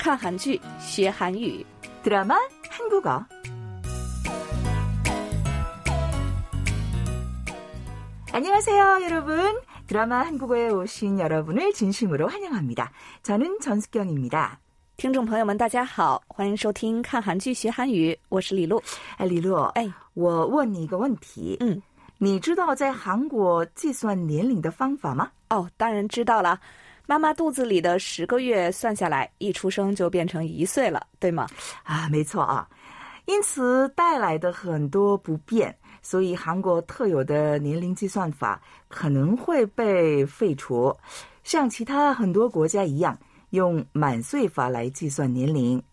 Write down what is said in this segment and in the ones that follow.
看韩剧学韩语， 드라마 한국어. 안녕하세요, 여러분. 드라마 한국어에 오신 여러분을 진심으로 환영합니다. 저는 전숙경입니다. 听众朋友们，大家好，欢迎收听看韩剧学韩语，我是李璐。哎，李璐，哎，我问你一个问题，嗯，你知道在韩国计算年龄的方法吗？哦，当然知道了。 妈妈肚子里的十个月算下来，一出生就变成一岁了，对吗？啊，没错啊。因此带来的很多不便，所以韩国特有的年龄计算法可能会被废除，像其他很多国家一样，用满岁法来计算年龄。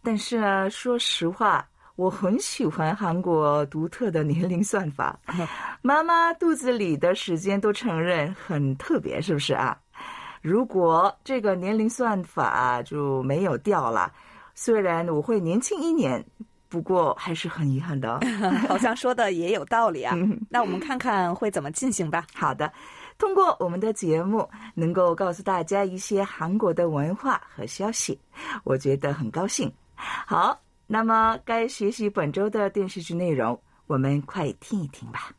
但是呢，说实话，我很喜欢韩国独特的年龄算法。妈妈肚子里的时间都承认很特别，是不是啊？如果这个年龄算法就没有掉了，虽然我会年轻一年，不过还是很遗憾的。好像说的也有道理啊。那我们看看会怎么进行吧。好的，通过我们的节目，能够告诉大家一些韩国的文化和消息，我觉得很高兴。好，那么该学习本周的电视剧内容，我们快听一听吧。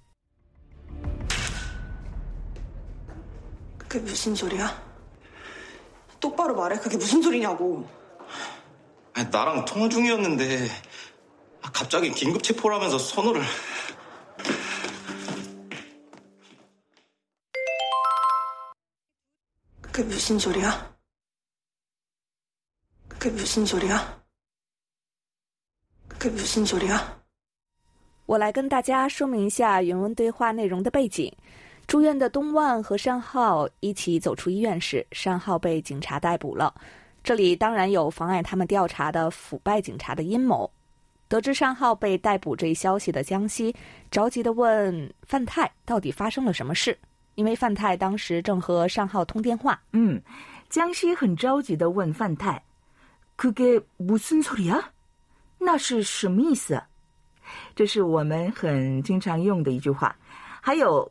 그게 무슨 소리야? 똑바로 말해. 그게 무슨 소리냐고. 아니, 나랑 통화 중이었는데 아, 갑자기 긴급 체포라면서 선호를 그게 무슨 소리야? 그게 무슨 소리야? 그게 무슨 소리야? 我来跟大家说明一下原文对话内容的背景。 住院的东万和山浩一起走出医院时，山浩被警察逮捕了。这里当然有妨碍他们调查的腐败警察的阴谋。得知山浩被逮捕这一消息的江西着急地问范泰到底发生了什么事，因为范泰当时正和山浩通电话。嗯，江西很着急的问范泰：“그게무슨소리야？那是什么意思？”这是我们很经常用的一句话。还有。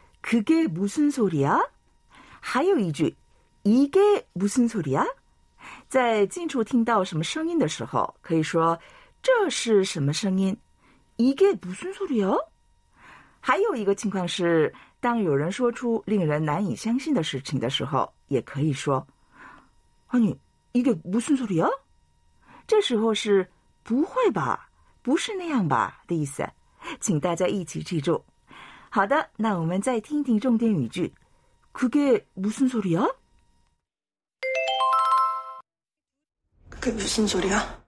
그게 무슨 소리야? 还有一句 이게 무슨 소리야? 在近处听到什么声音的时候，可以说这是什么声音？이게 무슨 소리야? 还有一个情况是，当有人说出令人难以相信的事情的时候，也可以说아니이게무슨소리야？ 这时候是不会吧？不是那样吧的意思，请大家一起记住。 好的，那我们再听听重点语句。그게무슨소리야？ 그게무슨소리야？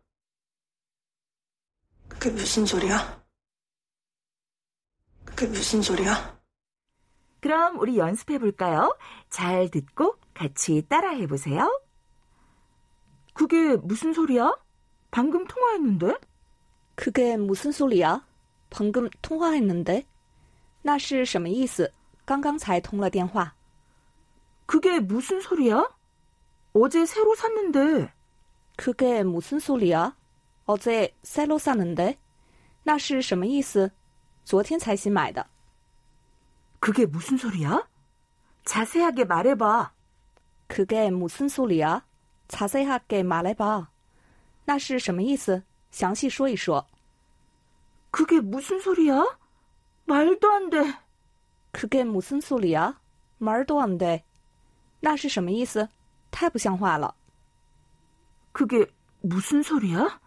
그게무슨소리야？ 그게무슨소리야？ 그럼우리연습해볼까요잘듣고같이따라해보세요그게무슨소리야방금통화했는데그게무슨소리야방금통화했는데 那是什么意思？刚刚才通了电话。 그게무슨소리야어제새로샀는데 그게무슨소리야어제새로샀는데那是什么意思？昨天才新买的。 그게무슨소리야자세하게말해봐 그게무슨소리야자세하게말해봐那是什么意思？详细说一说。 그게무슨소리야 말도 안 돼. 그게무슨소리야말도안 돼。 那是什么意思？太不像话了。 그게 무슨 소리야?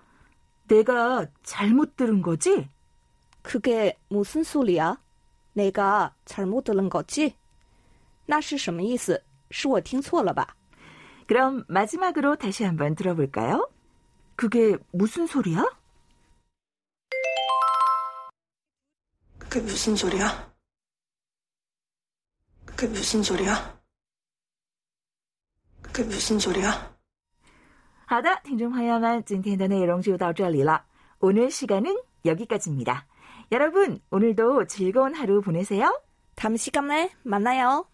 내가 잘못 들은 거지? 그게 무슨 소리야? 내가 잘못 들은 거지? 那是什么意思?是我听错了吧? 그럼 마지막으로 다시 한번 들어볼까요? 그게 무슨 소리야? 그게 무슨 소리야? 그게 무슨 소리야? 그게 무슨 소리야? 好的，听众朋友们，今天的内容就到这里了。오늘시간은여기까지입니다。 여러분，오늘도즐거운하루보내세요。 다음시간에만나요